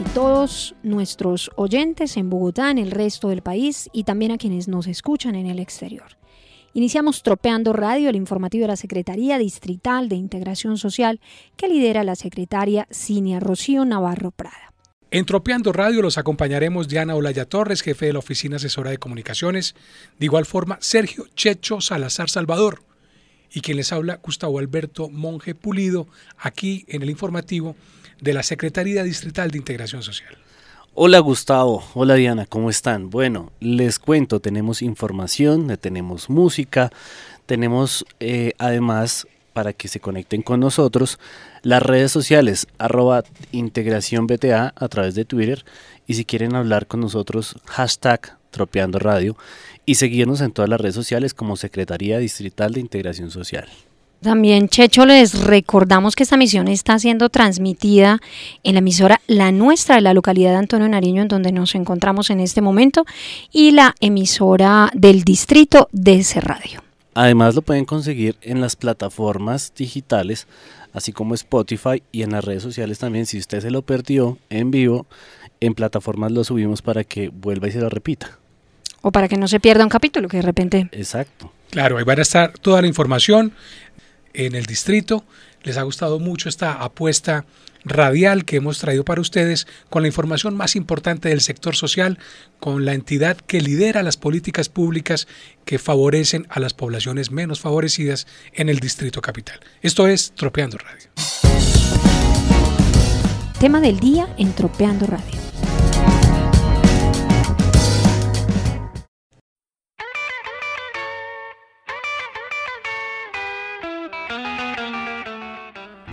y todos nuestros oyentes en Bogotá, en el resto del país y también a quienes nos escuchan en el exterior. Iniciamos Tropeando Radio, el informativo de la Secretaría Distrital de Integración Social que lidera la secretaria Cinia Rocío Navarro Prada. En Tropeando Radio los acompañaremos Diana Olaya Torres, jefe de la Oficina Asesora de Comunicaciones, de igual forma Sergio Checho Salazar Salvador, y quien les habla Gustavo Alberto Monje Pulido, aquí en el informativo de la Secretaría Distrital de Integración Social. Hola Gustavo, hola Diana, ¿cómo están? Bueno, les cuento, tenemos información, tenemos música, tenemos eh, además para que se conecten con nosotros las redes sociales arroba integración BTA a través de Twitter y si quieren hablar con nosotros hashtag tropeando radio y seguirnos en todas las redes sociales como Secretaría Distrital de Integración Social. También, Checho, les recordamos que esta misión está siendo transmitida en la emisora La Nuestra de la localidad de Antonio Nariño, en donde nos encontramos en este momento, y la emisora del distrito de ese radio. Además, lo pueden conseguir en las plataformas digitales, así como Spotify y en las redes sociales también. Si usted se lo perdió en vivo, en plataformas lo subimos para que vuelva y se lo repita. O para que no se pierda un capítulo, que de repente. Exacto. Claro, ahí van a estar toda la información en el distrito. Les ha gustado mucho esta apuesta radial que hemos traído para ustedes con la información más importante del sector social, con la entidad que lidera las políticas públicas que favorecen a las poblaciones menos favorecidas en el distrito capital. Esto es Tropeando Radio. Tema del día en Tropeando Radio.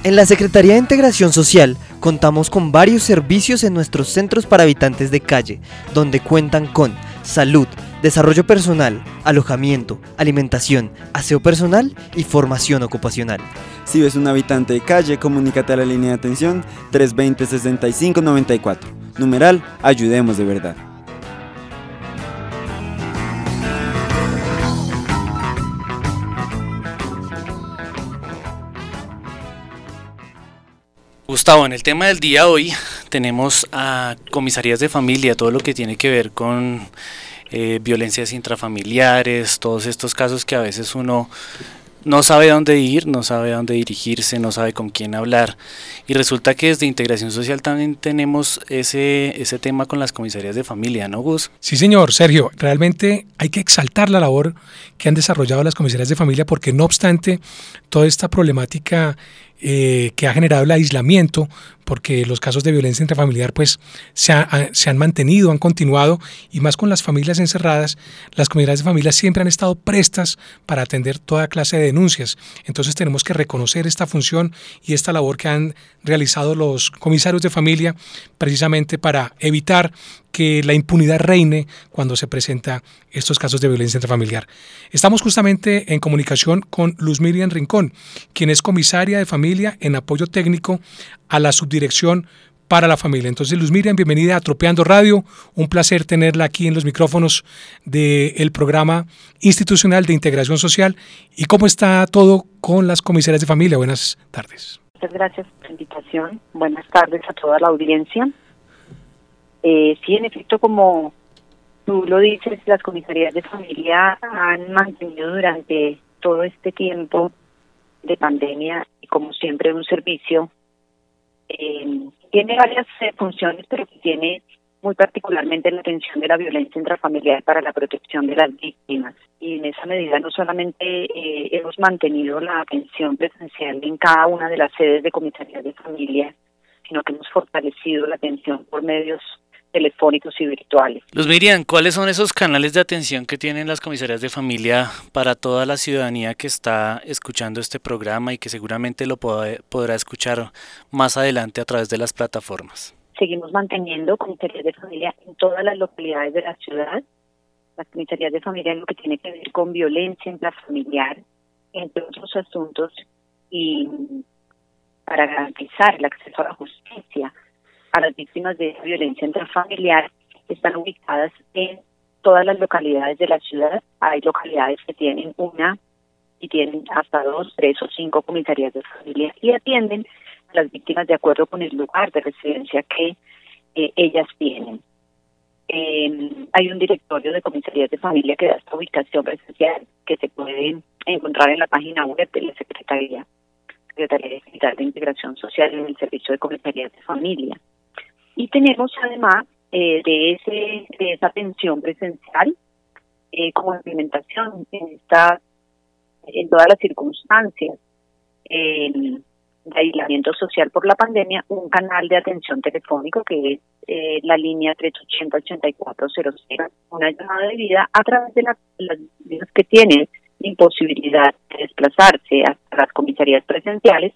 En la Secretaría de Integración Social contamos con varios servicios en nuestros centros para habitantes de calle, donde cuentan con salud, desarrollo personal, alojamiento, alimentación, aseo personal y formación ocupacional. Si ves un habitante de calle, comunícate a la línea de atención 320-6594. Numeral, ayudemos de verdad. Gustavo, en el tema del día hoy tenemos a comisarías de familia, todo lo que tiene que ver con eh, violencias intrafamiliares, todos estos casos que a veces uno no sabe dónde ir, no sabe dónde dirigirse, no sabe con quién hablar. Y resulta que desde Integración Social también tenemos ese, ese tema con las comisarías de familia, ¿no, Gus? Sí, señor, Sergio. Realmente hay que exaltar la labor que han desarrollado las comisarías de familia porque no obstante toda esta problemática eh, que ha generado el aislamiento, porque los casos de violencia intrafamiliar pues se, se, han mantenido, han continuado, y más con las familias encerradas, las comunidades de familia siempre han estado prestas para atender toda clase de denuncias. Entonces tenemos que reconocer esta función y esta labor que han realizado los comisarios de familia precisamente para evitar que la impunidad reine cuando se presenta estos casos de violencia intrafamiliar. Estamos justamente en comunicación con Luz Miriam Rincón, quien es comisaria de familia en apoyo técnico a la subdirección para la familia. Entonces, Luz Miriam, bienvenida a Tropeando Radio. Un placer tenerla aquí en los micrófonos del programa institucional de integración social. ¿Y cómo está todo con las comisarias de familia? Buenas tardes. Muchas gracias por la invitación. Buenas tardes a toda la audiencia. Eh, sí, en efecto, como tú lo dices, las comisarías de familia han mantenido durante todo este tiempo de pandemia como siempre un servicio eh, tiene varias eh, funciones, pero que tiene muy particularmente la atención de la violencia intrafamiliar para la protección de las víctimas. Y en esa medida no solamente eh, hemos mantenido la atención presencial en cada una de las sedes de comisarías de familia, sino que hemos fortalecido la atención por medios telefónicos y virtuales. Los Miriam, ¿cuáles son esos canales de atención que tienen las comisarías de familia para toda la ciudadanía que está escuchando este programa y que seguramente lo podrá escuchar más adelante a través de las plataformas? Seguimos manteniendo comisarías de familia en todas las localidades de la ciudad. Las comisarías de familia en lo que tiene que ver con violencia intrafamiliar, entre otros asuntos, y para garantizar el acceso a la justicia a las víctimas de violencia intrafamiliar están ubicadas en todas las localidades de la ciudad. Hay localidades que tienen una y tienen hasta dos, tres o cinco comisarías de familia y atienden a las víctimas de acuerdo con el lugar de residencia que eh, ellas tienen. Eh, hay un directorio de comisarías de familia que da esta ubicación presencial que se puede encontrar en la página web de la Secretaría, Secretaría Digital de Integración Social en el Servicio de Comisarías de Familia. Y tenemos además eh, de, ese, de esa atención presencial eh, como implementación en esta en todas las circunstancias de aislamiento social por la pandemia un canal de atención telefónico que es eh, la línea 380-8400, una llamada de vida a través de las vías que tienen imposibilidad de desplazarse hasta las comisarías presenciales,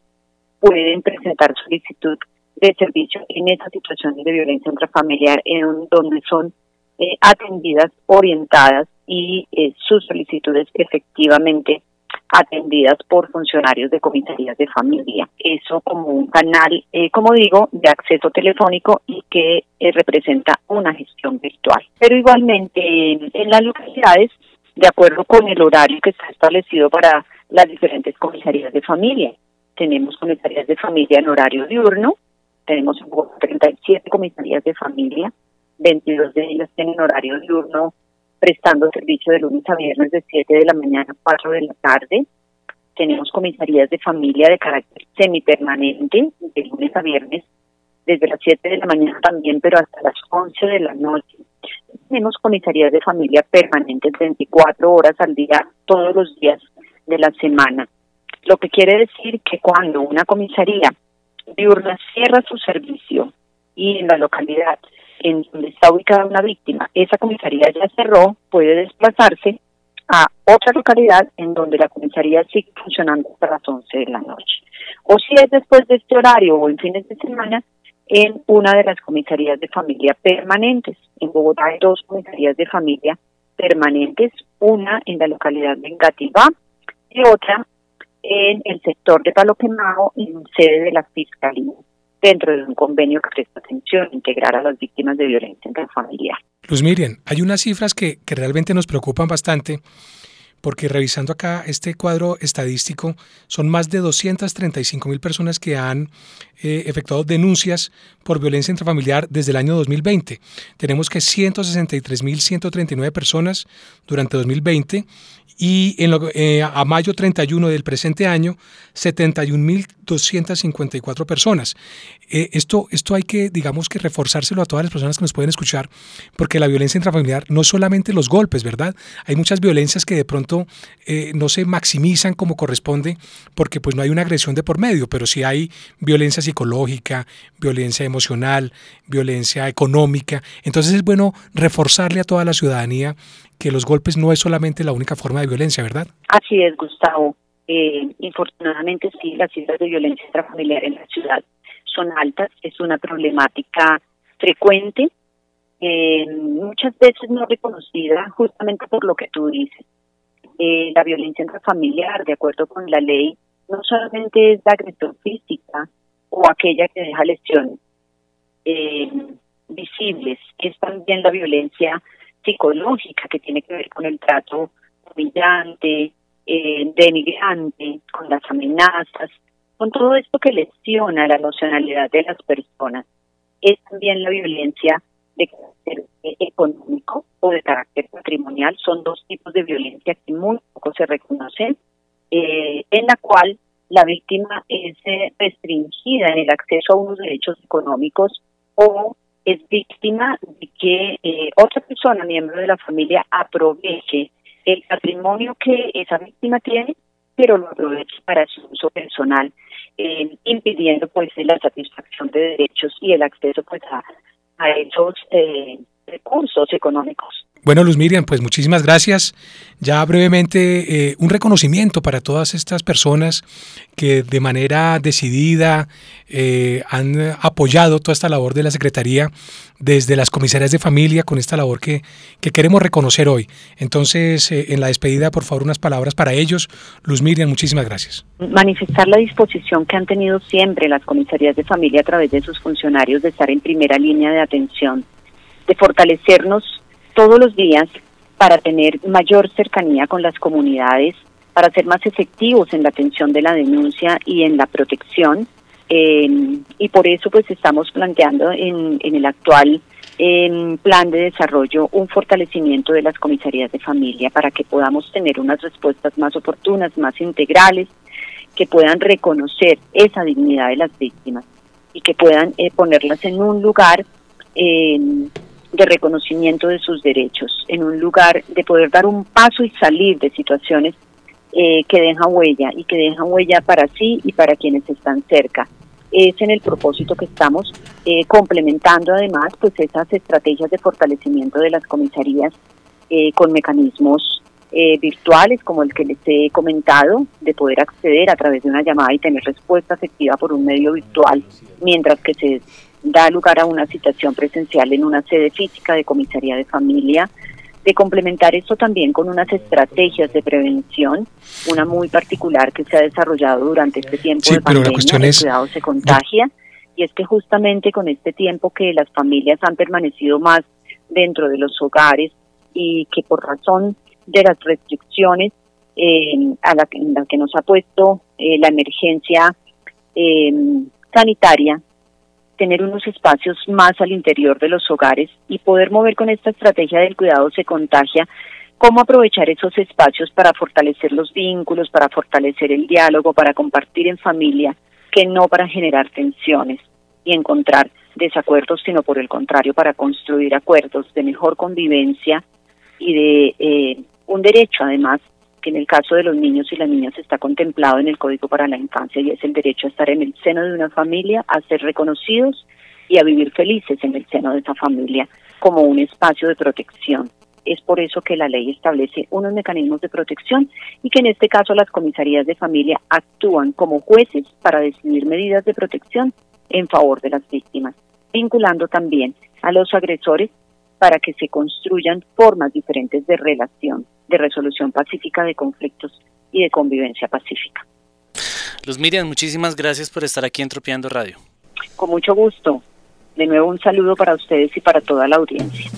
pueden presentar solicitud de servicio en esas situaciones de violencia intrafamiliar en donde son eh, atendidas, orientadas y eh, sus solicitudes efectivamente atendidas por funcionarios de comisarías de familia. Eso como un canal, eh, como digo, de acceso telefónico y que eh, representa una gestión virtual. Pero igualmente en las localidades, de acuerdo con el horario que está establecido para las diferentes comisarías de familia. Tenemos comisarías de familia en horario diurno, tenemos 37 comisarías de familia, 22 de ellas tienen horario diurno prestando servicio de lunes a viernes de 7 de la mañana a 4 de la tarde. Tenemos comisarías de familia de carácter semipermanente, de lunes a viernes, desde las 7 de la mañana también, pero hasta las 11 de la noche. Tenemos comisarías de familia permanentes 24 horas al día, todos los días de la semana. Lo que quiere decir que cuando una comisaría diurna cierra su servicio y en la localidad en donde está ubicada una víctima, esa comisaría ya cerró, puede desplazarse a otra localidad en donde la comisaría sigue funcionando hasta las 11 de la noche. O si es después de este horario o en fines de semana, en una de las comisarías de familia permanentes. En Bogotá hay dos comisarías de familia permanentes, una en la localidad de Engativá y otra en el sector de Palo Quemado, en sede de la Fiscalía dentro de un convenio que presta atención integrar a las víctimas de violencia intrafamiliar. Luz Miriam, hay unas cifras que, que realmente nos preocupan bastante porque revisando acá este cuadro estadístico, son más de 235 mil personas que han eh, efectuado denuncias por violencia intrafamiliar desde el año 2020. Tenemos que 163 mil 139 personas durante 2020 y en eh, a mayo 31 del presente año 71.254 personas. Eh, esto, esto hay que, digamos que reforzárselo a todas las personas que nos pueden escuchar, porque la violencia intrafamiliar no solamente los golpes, ¿verdad? Hay muchas violencias que de pronto eh, no se maximizan como corresponde, porque pues no hay una agresión de por medio, pero sí hay violencia psicológica, violencia emocional, violencia económica. Entonces es bueno reforzarle a toda la ciudadanía que los golpes no es solamente la única forma de violencia, ¿verdad? Así es, Gustavo. Eh, infortunadamente sí, las cifras de violencia intrafamiliar en la ciudad son altas, es una problemática frecuente, eh, muchas veces no reconocida justamente por lo que tú dices. Eh, la violencia intrafamiliar, de acuerdo con la ley, no solamente es la agresión física o aquella que deja lesiones eh, visibles, es también la violencia psicológica que tiene que ver con el trato humillante, eh, denigrante, con las amenazas, con todo esto que lesiona la emocionalidad de las personas. Es también la violencia de carácter eh, económico o de carácter patrimonial. Son dos tipos de violencia que muy poco se reconocen, eh, en la cual la víctima es eh, restringida en el acceso a unos derechos económicos o es víctima de que eh, otra persona, miembro de la familia, aproveche el patrimonio que esa víctima tiene, pero lo aproveche para su uso personal, impidiendo pues la satisfacción de derechos y el acceso pues a, a esos eh, recursos económicos. Bueno, Luz Miriam, pues muchísimas gracias. Ya brevemente, eh, un reconocimiento para todas estas personas que de manera decidida eh, han apoyado toda esta labor de la Secretaría desde las comisarías de familia con esta labor que, que queremos reconocer hoy. Entonces, eh, en la despedida, por favor, unas palabras para ellos. Luz Miriam, muchísimas gracias. Manifestar la disposición que han tenido siempre las comisarías de familia a través de sus funcionarios de estar en primera línea de atención, de fortalecernos todos los días para tener mayor cercanía con las comunidades, para ser más efectivos en la atención de la denuncia y en la protección, Eh, y por eso pues estamos planteando en, en el actual plan de desarrollo un fortalecimiento de las comisarías de familia para que podamos tener unas respuestas más oportunas, más integrales, que puedan reconocer esa dignidad de las víctimas y que puedan eh, ponerlas en un lugar eh, de reconocimiento de sus derechos, en un lugar de poder dar un paso y salir de situaciones eh, que dejan huella y que dejan huella para sí y para quienes están cerca. Es en el propósito que estamos eh, complementando además pues esas estrategias de fortalecimiento de las comisarías eh, con mecanismos eh, virtuales como el que les he comentado, de poder acceder a través de una llamada y tener respuesta efectiva por un medio virtual, mientras que se da lugar a una citación presencial en una sede física de comisaría de familia, de complementar esto también con unas estrategias de prevención, una muy particular que se ha desarrollado durante este tiempo de pandemia, el cuidado se contagia, y es que justamente con este tiempo que las familias han permanecido más dentro de los hogares y que por razón de las restricciones eh, a la, en la que nos ha puesto eh, la emergencia eh, sanitaria, tener unos espacios más al interior de los hogares y poder mover con esta estrategia del cuidado se contagia, cómo aprovechar esos espacios para fortalecer los vínculos, para fortalecer el diálogo, para compartir en familia, que no para generar tensiones y encontrar desacuerdos, sino por el contrario, para construir acuerdos de mejor convivencia y de eh, un derecho, además, en el caso de los niños y las niñas está contemplado en el Código para la Infancia y es el derecho a estar en el seno de una familia, a ser reconocidos y a vivir felices en el seno de esa familia como un espacio de protección. Es por eso que la ley establece unos mecanismos de protección y que en este caso las comisarías de familia actúan como jueces para decidir medidas de protección en favor de las víctimas, vinculando también a los agresores para que se construyan formas diferentes de relación de resolución pacífica de conflictos y de convivencia pacífica. Luz Miriam, muchísimas gracias por estar aquí en Tropeando Radio. Con mucho gusto. De nuevo un saludo para ustedes y para toda la audiencia.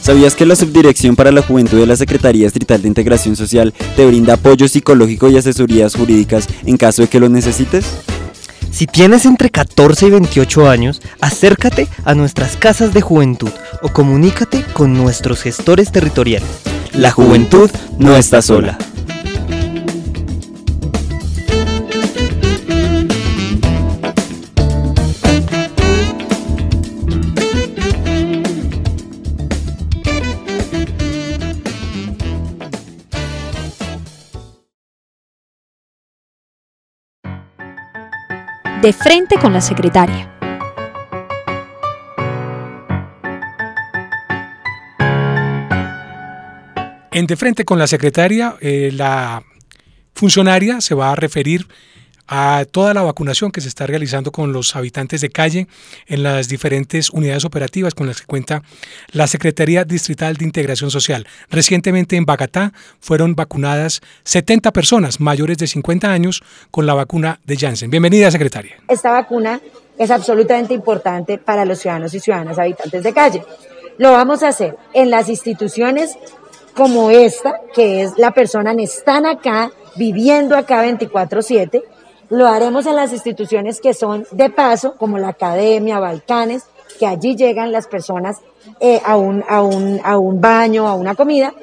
¿Sabías que la Subdirección para la Juventud de la Secretaría Distrital de Integración Social te brinda apoyo psicológico y asesorías jurídicas en caso de que lo necesites? Si tienes entre 14 y 28 años, acércate a nuestras casas de juventud o comunícate con nuestros gestores territoriales. La juventud no está sola. De frente con la secretaria. En de frente con la secretaria, eh, la funcionaria se va a referir a toda la vacunación que se está realizando con los habitantes de calle en las diferentes unidades operativas con las que cuenta la Secretaría Distrital de Integración Social. Recientemente en Bagatá fueron vacunadas 70 personas mayores de 50 años con la vacuna de Janssen. Bienvenida, secretaria. Esta vacuna es absolutamente importante para los ciudadanos y ciudadanas habitantes de calle. Lo vamos a hacer en las instituciones como esta, que es la persona están acá, viviendo acá 24/7, lo haremos en las instituciones que son de paso, como la Academia, Balcanes, que allí llegan las personas eh, a, un, a, un, a un baño, a una comida,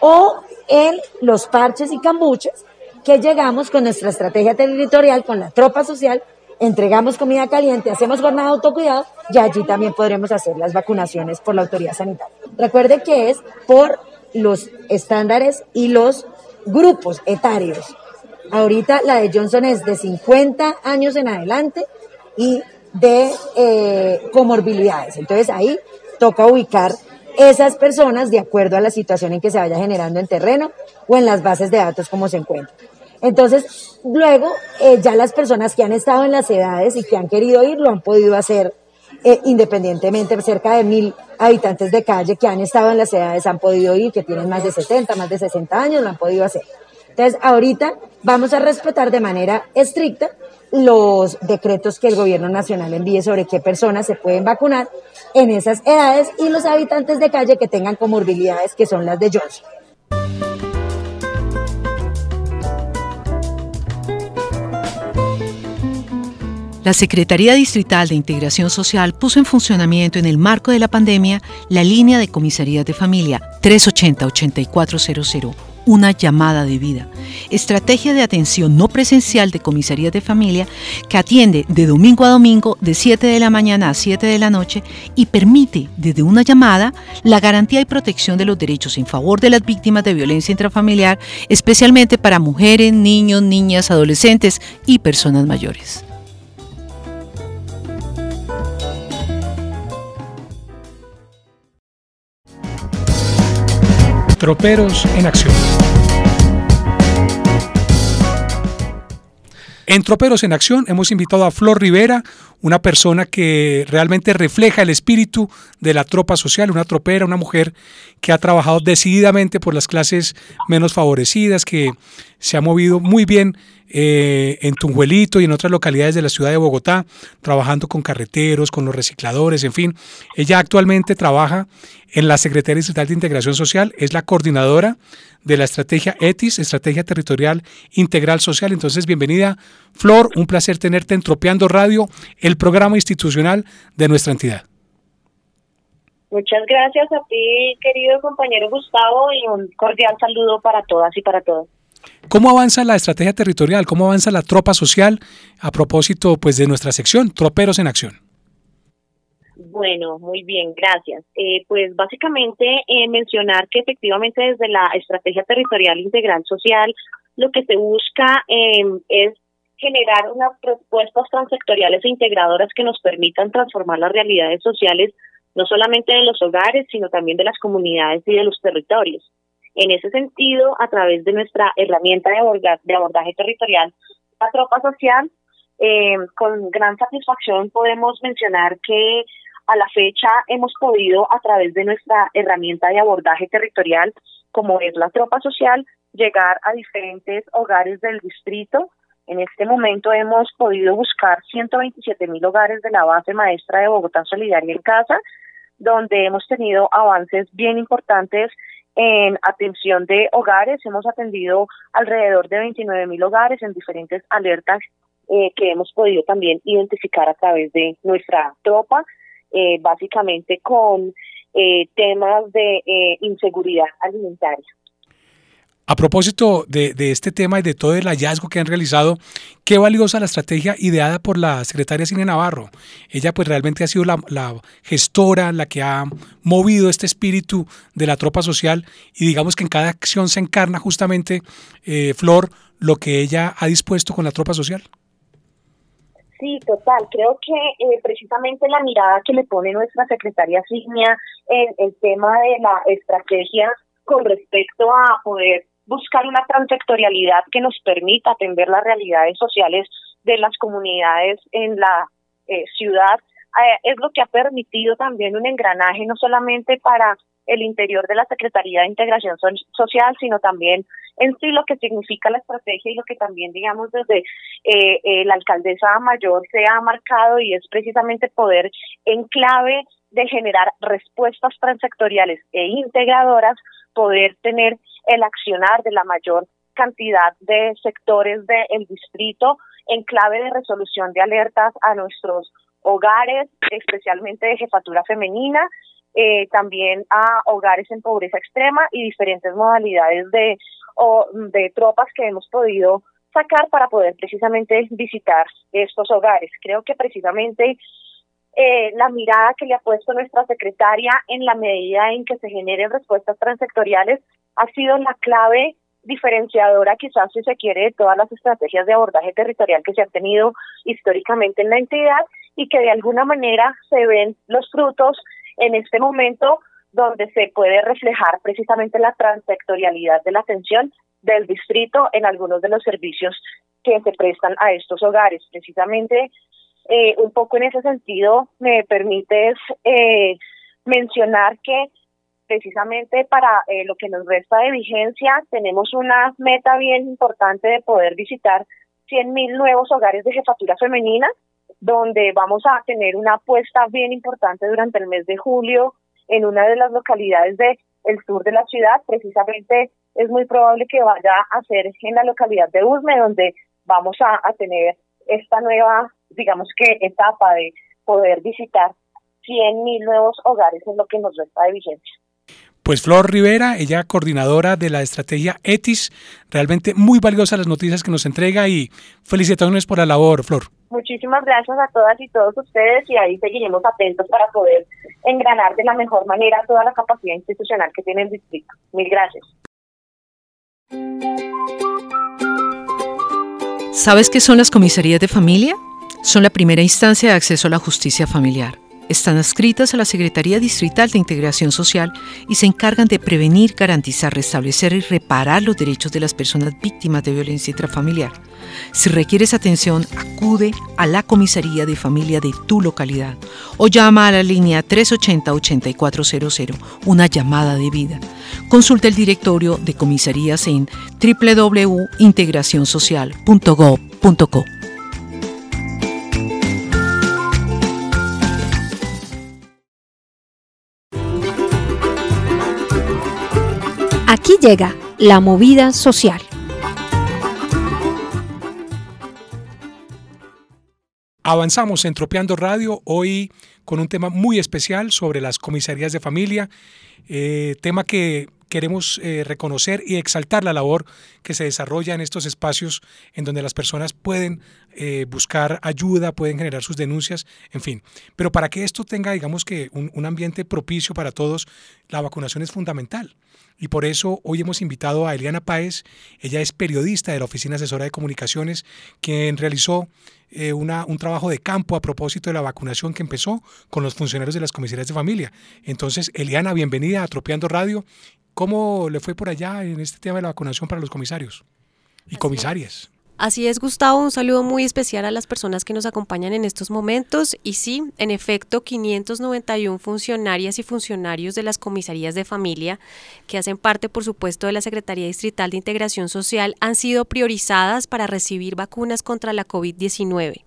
o en los parches y cambuches, que llegamos con nuestra estrategia territorial, con la tropa social, entregamos comida caliente, hacemos jornada de autocuidado y allí también podremos hacer las vacunaciones por la autoridad sanitaria. Recuerde que es por los estándares y los grupos etarios. Ahorita la de Johnson es de 50 años en adelante y de eh, comorbilidades. Entonces ahí toca ubicar esas personas de acuerdo a la situación en que se vaya generando en terreno o en las bases de datos como se encuentra. Entonces, luego, eh, ya las personas que han estado en las edades y que han querido ir lo han podido hacer eh, independientemente, cerca de mil habitantes de calle que han estado en las edades han podido ir, que tienen más de 70, más de 60 años, lo han podido hacer. Entonces, ahorita Vamos a respetar de manera estricta los decretos que el gobierno nacional envíe sobre qué personas se pueden vacunar en esas edades y los habitantes de calle que tengan comorbilidades que son las de Johnson. La Secretaría Distrital de Integración Social puso en funcionamiento en el marco de la pandemia la línea de comisarías de familia 380-8400 una llamada de vida, estrategia de atención no presencial de comisarías de familia que atiende de domingo a domingo de 7 de la mañana a 7 de la noche y permite desde una llamada la garantía y protección de los derechos en favor de las víctimas de violencia intrafamiliar, especialmente para mujeres, niños, niñas, adolescentes y personas mayores. Troperos en Acción. En Troperos en Acción hemos invitado a Flor Rivera, una persona que realmente refleja el espíritu de la tropa social, una tropera, una mujer que ha trabajado decididamente por las clases menos favorecidas, que se ha movido muy bien eh, en Tunjuelito y en otras localidades de la ciudad de Bogotá, trabajando con carreteros, con los recicladores, en fin. Ella actualmente trabaja en la Secretaría Distrital de Integración Social, es la coordinadora de la estrategia ETIS, Estrategia Territorial Integral Social. Entonces, bienvenida, Flor, un placer tenerte en Tropeando Radio, el programa institucional de nuestra entidad. Muchas gracias a ti, querido compañero Gustavo, y un cordial saludo para todas y para todos. ¿Cómo avanza la estrategia territorial? ¿Cómo avanza la tropa social a propósito pues, de nuestra sección, Troperos en Acción? Bueno, muy bien, gracias. Eh, pues básicamente eh, mencionar que efectivamente desde la Estrategia Territorial Integral Social lo que se busca em, es generar unas propuestas transectoriales e integradoras que nos permitan transformar las realidades sociales no solamente de los hogares, sino también de las comunidades y de los territorios. En ese sentido, a través de nuestra herramienta de abordaje, de abordaje territorial, la tropa social, eh, con gran satisfacción podemos mencionar que a la fecha hemos podido, a través de nuestra herramienta de abordaje territorial, como es la tropa social, llegar a diferentes hogares del distrito. En este momento hemos podido buscar 127 mil hogares de la base maestra de Bogotá Solidaria en Casa, donde hemos tenido avances bien importantes en atención de hogares. Hemos atendido alrededor de 29 mil hogares en diferentes alertas eh, que hemos podido también identificar a través de nuestra tropa, eh, básicamente con eh, temas de inseguridad alimentaria. A propósito de, este tema y de todo el hallazgo que han realizado, qué valiosa la estrategia ideada por la secretaria Cine Navarro. Ella pues realmente ha sido la, gestora, la que ha movido este espíritu de la tropa social y digamos que en cada acción se encarna justamente, eh, Flor, lo que ella ha dispuesto con la tropa social. Sí, total. Creo que eh, precisamente la mirada que le pone nuestra secretaria Signia en el tema de la estrategia con respecto a poder buscar una transectorialidad que nos permita atender las realidades sociales de las comunidades en la eh, ciudad. Eh, es lo que ha permitido también un engranaje no solamente para el interior de la Secretaría de Integración Social, sino también en sí lo que significa la estrategia y lo que también, digamos, desde eh, la alcaldesa mayor se ha marcado y es precisamente poder en clave de generar respuestas transectoriales e integradoras, poder tener el accionar de la mayor cantidad de sectores del distrito en clave de resolución de alertas a nuestros hogares, especialmente de jefatura femenina, eh, también a hogares en pobreza extrema y diferentes modalidades de, o, de tropas que hemos podido sacar para poder precisamente visitar estos hogares. Creo que precisamente eh, la mirada que le ha puesto nuestra secretaria en la medida en que se generen respuestas transectoriales ha sido la clave diferenciadora quizás si se quiere de todas las estrategias de abordaje territorial que se han tenido históricamente en la entidad y que de alguna manera se ven los frutos en este momento donde se puede reflejar precisamente la transectorialidad de la atención del distrito en algunos de los servicios que se prestan a estos hogares. Precisamente eh, un poco en ese sentido me permites eh, mencionar que precisamente para eh, lo que nos resta de vigencia tenemos una meta bien importante de poder visitar 100.000 nuevos hogares de jefatura femenina, donde vamos a tener una apuesta bien importante durante el mes de julio en una de las localidades del el sur de la ciudad. Precisamente es muy probable que vaya a ser en la localidad de Usme, donde vamos a tener esta nueva digamos que etapa de poder visitar 100.000 nuevos hogares es lo que nos resta de vigencia. Pues Flor Rivera, ella coordinadora de la estrategia ETIS, realmente muy valiosa las noticias que nos entrega y felicitaciones por la labor, Flor. Muchísimas gracias a todas y todos ustedes y ahí seguiremos atentos para poder engranar de la mejor manera toda la capacidad institucional que tiene el distrito. Mil gracias. ¿Sabes qué son las comisarías de familia? Son la primera instancia de acceso a la justicia familiar. Están adscritas a la Secretaría Distrital de Integración Social y se encargan de prevenir, garantizar, restablecer y reparar los derechos de las personas víctimas de violencia intrafamiliar. Si requieres atención, acude a la comisaría de familia de tu localidad o llama a la línea 380-8400, una llamada de vida. Consulta el directorio de comisarías en www.integracionsocial.gov.co. Aquí llega la movida social. Avanzamos en Tropeando Radio hoy con un tema muy especial sobre las comisarías de familia, eh, tema que queremos eh, reconocer y exaltar la labor que se desarrolla en estos espacios en donde las personas pueden eh, buscar ayuda, pueden generar sus denuncias, en fin. Pero para que esto tenga, digamos que, un, ambiente propicio para todos, la vacunación es fundamental. Y por eso hoy hemos invitado a Eliana Páez, ella es periodista de la Oficina Asesora de Comunicaciones, quien realizó eh, una, un trabajo de campo a propósito de la vacunación que empezó con los funcionarios de las comisarías de familia. Entonces, Eliana, bienvenida a Tropeando Radio. ¿Cómo le fue por allá en este tema de la vacunación para los comisarios y comisarias? Así es, Gustavo, un saludo muy especial a las personas que nos acompañan en estos momentos. Y sí, en efecto, 591 funcionarias y funcionarios de las comisarías de familia, que hacen parte, por supuesto, de la Secretaría Distrital de Integración Social, han sido priorizadas para recibir vacunas contra la COVID-19.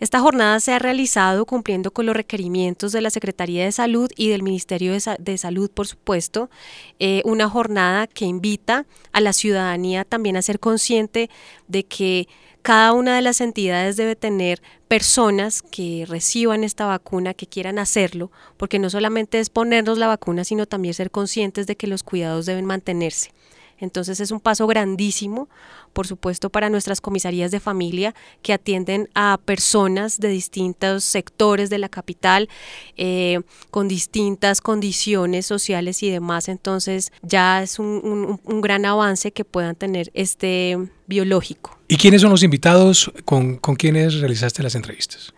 Esta jornada se ha realizado cumpliendo con los requerimientos de la Secretaría de Salud y del Ministerio de, Salud, por supuesto, eh, una jornada que invita a la ciudadanía también a ser consciente de que cada una de las entidades debe tener personas que reciban esta vacuna, que quieran hacerlo, porque no solamente es ponernos la vacuna, sino también ser conscientes de que los cuidados deben mantenerse. Entonces es un paso grandísimo, por supuesto, para nuestras comisarías de familia que atienden a personas de distintos sectores de la capital, eh, con distintas condiciones sociales y demás. Entonces ya es un, gran avance que puedan tener este biológico. ¿Y quiénes son los invitados con, con quienes realizaste las entrevistas?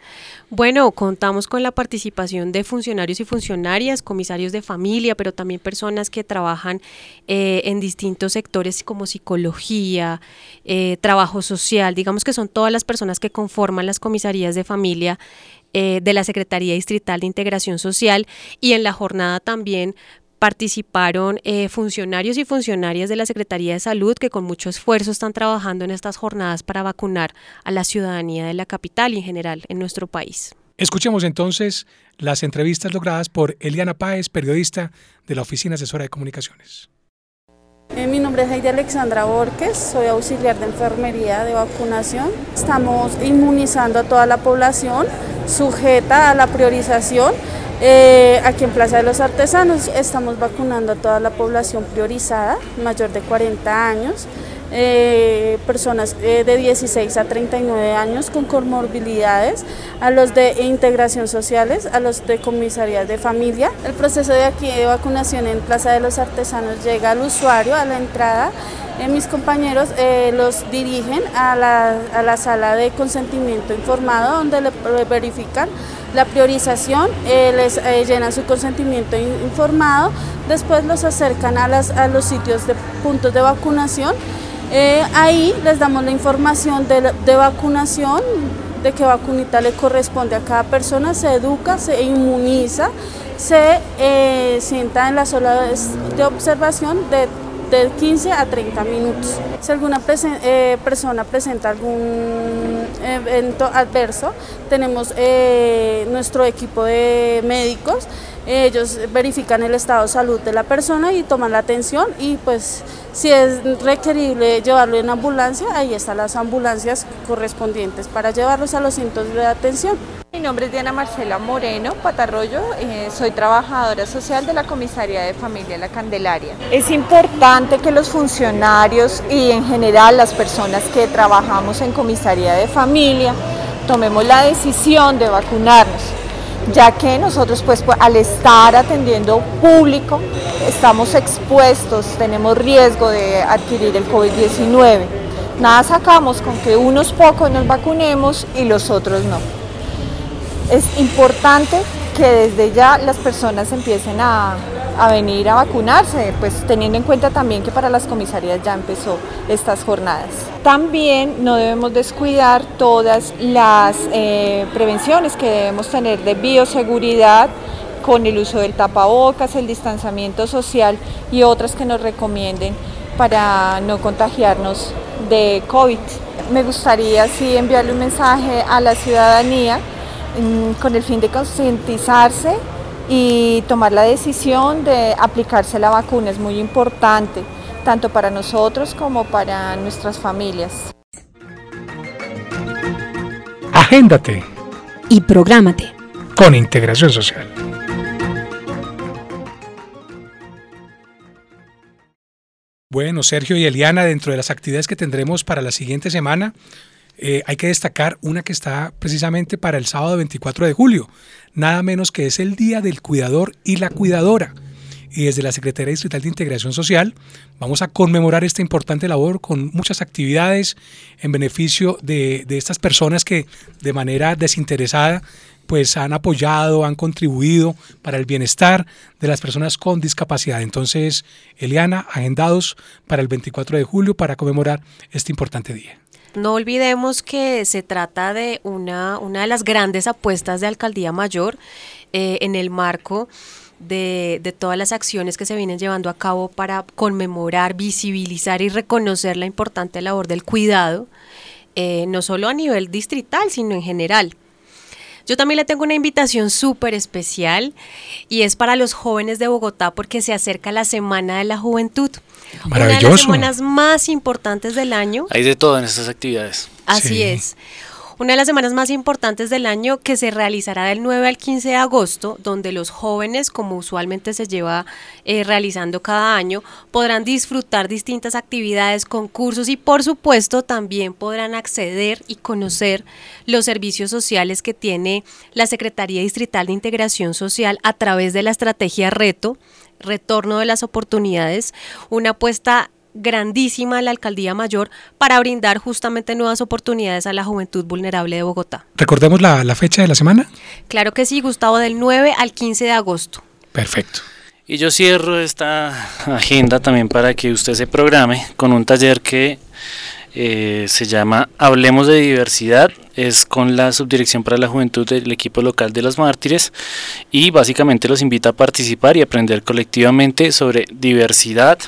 Bueno, contamos con la participación de funcionarios y funcionarias, comisarios de familia, pero también personas que trabajan eh, en distintos sectores como psicología, eh, trabajo social, digamos que son todas las personas que conforman las comisarías de familia eh, de la Secretaría Distrital de Integración Social. Y en la jornada también participaron eh, funcionarios y funcionarias de la Secretaría de Salud que con mucho esfuerzo están trabajando en estas jornadas para vacunar a la ciudadanía de la capital y en general en nuestro país. Escuchemos entonces las entrevistas logradas por Eliana Páez, periodista de la Oficina Asesora de Comunicaciones. Eh, mi nombre es Heidi Alexandra Borges, soy auxiliar de enfermería de vacunación. Estamos inmunizando a toda la población sujeta a la priorización eh, aquí en Plaza de los Artesanos estamos vacunando a toda la población priorizada, mayor de 40 años, eh, personas eh, de 16 a 39 años con comorbilidades, a los de integración sociales, a los de comisarías de familia. El proceso de aquí de vacunación en Plaza de los Artesanos llega al usuario a la entrada mis compañeros los dirigen a la, a la, sala de consentimiento informado donde le verifican la priorización, eh, les eh, llenan su consentimiento informado, después los acercan a, las, a los sitios de puntos de vacunación, eh, ahí les damos la información de, vacunación, de qué vacunita le corresponde a cada persona, se educa, se inmuniza, se sienta en la sala de observación de de 15 a 30 minutos. Si alguna eh, persona presenta algún evento adverso, tenemos eh, nuestro equipo de médicos ellos verifican el estado de salud de la persona y toman la atención y pues si es requerible llevarlo en ambulancia, ahí están las ambulancias correspondientes para llevarlos a los centros de atención. Mi nombre es Diana Marcela Moreno Patarroyo, eh, soy trabajadora social de la Comisaría de Familia La Candelaria. Es importante que los funcionarios y en general las personas que trabajamos en Comisaría de Familia tomemos la decisión de vacunarnos ya que nosotros pues, pues, al estar atendiendo público estamos expuestos, tenemos riesgo de adquirir el COVID-19. Nada sacamos con que unos pocos nos vacunemos y los otros no. Es importante que desde ya las personas empiecen a, a venir a vacunarse, pues teniendo en cuenta también que para las comisarías ya empezó estas jornadas. También no debemos descuidar todas las eh, prevenciones que debemos tener de bioseguridad con el uso del tapabocas, el distanciamiento social y otras que nos recomienden para no contagiarnos de COVID. Me gustaría sí enviarle un mensaje a la ciudadanía mm, con el fin de concientizarse y tomar la decisión de aplicarse la vacuna es muy importante, tanto para nosotros como para nuestras familias. Agéndate y prográmate con integración social. Bueno, Sergio y Eliana, dentro de las actividades que tendremos para la siguiente semana, eh, hay que destacar una que está precisamente para el sábado 24 de julio, nada menos que es el Día del Cuidador y la Cuidadora. Y desde la Secretaría Distrital de Integración Social vamos a conmemorar esta importante labor con muchas actividades en beneficio de, de estas personas que de manera desinteresada pues han apoyado, han contribuido para el bienestar de las personas con discapacidad. Entonces, Eliana, agendados para el 24 de julio para conmemorar este importante día. No olvidemos que se trata de una, una de las grandes apuestas de Alcaldía Mayor eh, en el marco de, todas las acciones que se vienen llevando a cabo para conmemorar, visibilizar y reconocer la importante labor del cuidado, eh, no solo a nivel distrital, sino en general. Yo también le tengo una invitación súper especial y es para los jóvenes de Bogotá porque se acerca la Semana de la Juventud. Una de las semanas más importantes del año. Hay de todo en estas actividades. Así es. Una de las semanas más importantes del año que se realizará del 9 al 15 de agosto, donde los jóvenes, como usualmente se lleva eh, realizando cada año, podrán disfrutar distintas actividades, concursos y por supuesto también podrán acceder y conocer los servicios sociales que tiene la Secretaría Distrital de Integración Social a través de la estrategia Reto retorno de las oportunidades, una apuesta grandísima a la alcaldía mayor para brindar justamente nuevas oportunidades a la juventud vulnerable de Bogotá. ¿Recordemos la, la, fecha de la semana? Claro que sí, Gustavo, del 9 al 15 de agosto. Perfecto. Y yo cierro esta agenda también para que usted se programe con un taller que eh, se llama Hablemos de Diversidad, es con la Subdirección para la Juventud del equipo local de los mártires y básicamente los invita a participar y aprender colectivamente sobre diversidad.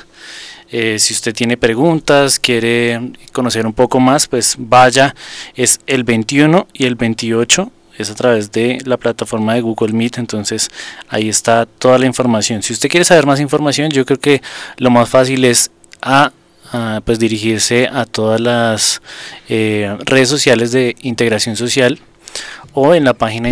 Eh, si usted tiene preguntas, quiere conocer un poco más, pues vaya, es el 21 y el 28 es a través de la plataforma de Google Meet, entonces ahí está toda la información. Si usted quiere saber más información, yo creo que lo más fácil es a pues dirigirse a todas las eh, redes sociales de integración social o en la página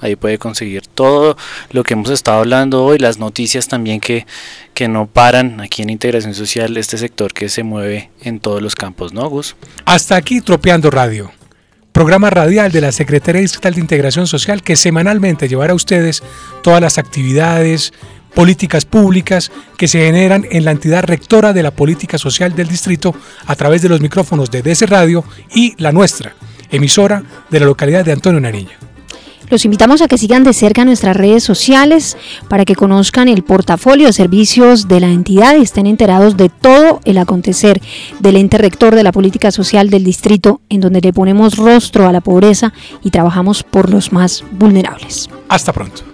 Ahí puede conseguir todo lo que hemos estado hablando hoy, las noticias también que, que no paran aquí en Integración Social, este sector que se mueve en todos los campos, ¿no, Gus? Hasta aquí Tropeando Radio. Programa radial de la Secretaría Distrital de Integración Social que semanalmente llevará a ustedes todas las actividades, políticas públicas que se generan en la entidad rectora de la política social del distrito a través de los micrófonos de DC Radio y la nuestra, emisora de la localidad de Antonio Nariño. Los invitamos a que sigan de cerca nuestras redes sociales para que conozcan el portafolio de servicios de la entidad y estén enterados de todo el acontecer del ente rector de la política social del distrito, en donde le ponemos rostro a la pobreza y trabajamos por los más vulnerables. Hasta pronto.